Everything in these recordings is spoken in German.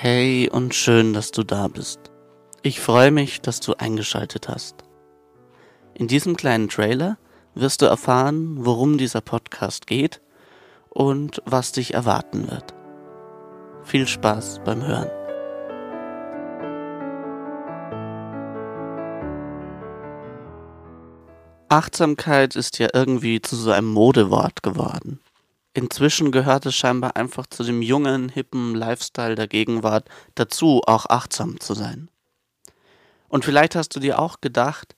Hey und schön, dass du da bist. Ich freue mich, dass du eingeschaltet hast. In diesem kleinen Trailer wirst du erfahren, worum dieser Podcast geht und was dich erwarten wird. Viel Spaß beim Hören. Achtsamkeit ist ja irgendwie zu so einem Modewort geworden. Inzwischen gehört es scheinbar einfach zu dem jungen, hippen Lifestyle der Gegenwart dazu, auch achtsam zu sein. Und vielleicht hast du dir auch gedacht,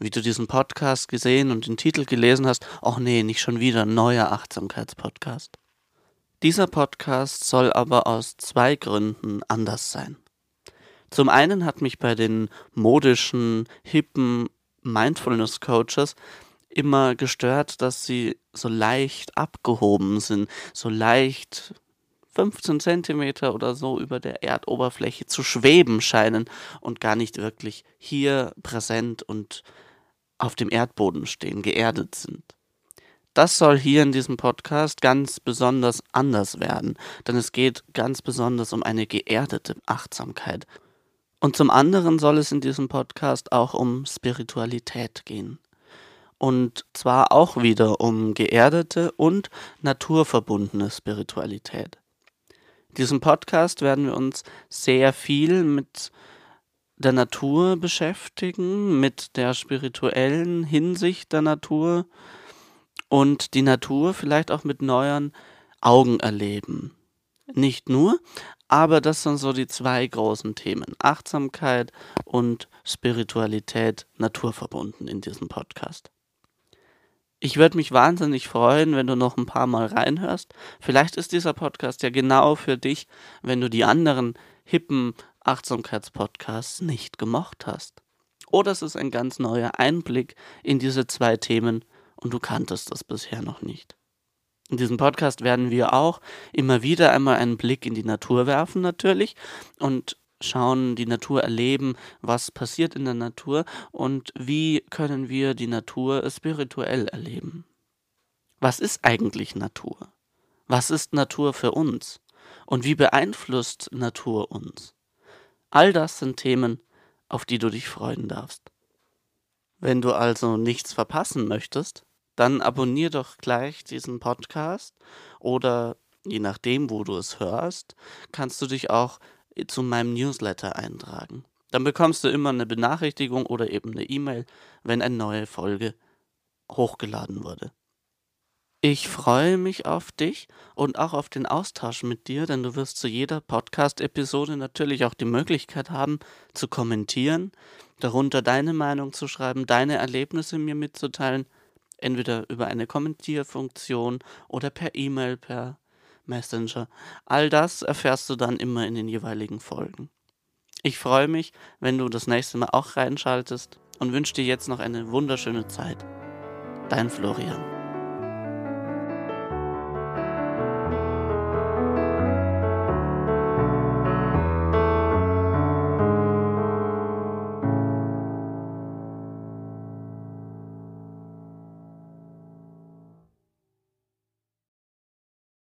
wie du diesen Podcast gesehen und den Titel gelesen hast, ach nee, nicht schon wieder ein neuer Achtsamkeitspodcast. Dieser Podcast soll aber aus zwei Gründen anders sein. Zum einen hat mich bei den modischen, hippen Mindfulness Coaches immer gestört, dass sie so leicht abgehoben sind, so leicht 15 Zentimeter oder so über der Erdoberfläche zu schweben scheinen und gar nicht wirklich hier präsent und auf dem Erdboden stehen, geerdet sind. Das soll hier in diesem Podcast ganz besonders anders werden, denn es geht ganz besonders um eine geerdete Achtsamkeit. Und zum anderen soll es in diesem Podcast auch um Spiritualität gehen und zwar auch wieder um geerdete und naturverbundene Spiritualität. In diesem Podcast werden wir uns sehr viel mit der Natur beschäftigen, mit der spirituellen Hinsicht der Natur und die Natur vielleicht auch mit neuen Augen erleben. Nicht nur, aber das sind so die zwei großen Themen. Achtsamkeit und Spiritualität naturverbunden in diesem Podcast. Ich würde mich wahnsinnig freuen, wenn du noch ein paar Mal reinhörst. Vielleicht ist dieser Podcast ja genau für dich, wenn du die anderen hippen Achtsamkeitspodcasts nicht gemocht hast. Oder es ist ein ganz neuer Einblick in diese zwei Themen und du kanntest das bisher noch nicht. In diesem Podcast werden wir auch immer wieder einmal einen Blick in die Natur werfen natürlich und schauen, die Natur erleben, was passiert in der Natur und wie können wir die Natur spirituell erleben. Was ist eigentlich Natur? Was ist Natur für uns? Und wie beeinflusst Natur uns? All das sind Themen, auf die du dich freuen darfst. Wenn du also nichts verpassen möchtest, dann abonnier doch gleich diesen Podcast oder je nachdem, wo du es hörst, kannst du dich auch zu meinem Newsletter eintragen. Dann bekommst du immer eine Benachrichtigung oder eben eine E-Mail, wenn eine neue Folge hochgeladen wurde. Ich freue mich auf dich und auch auf den Austausch mit dir, denn du wirst zu jeder Podcast-Episode natürlich auch die Möglichkeit haben, zu kommentieren, darunter deine Meinung zu schreiben, deine Erlebnisse mir mitzuteilen, entweder über eine Kommentierfunktion oder per E-Mail, per Messenger. All das erfährst du dann immer in den jeweiligen Folgen. Ich freue mich, wenn du das nächste Mal auch reinschaltest und wünsche dir jetzt noch eine wunderschöne Zeit. Dein Florian.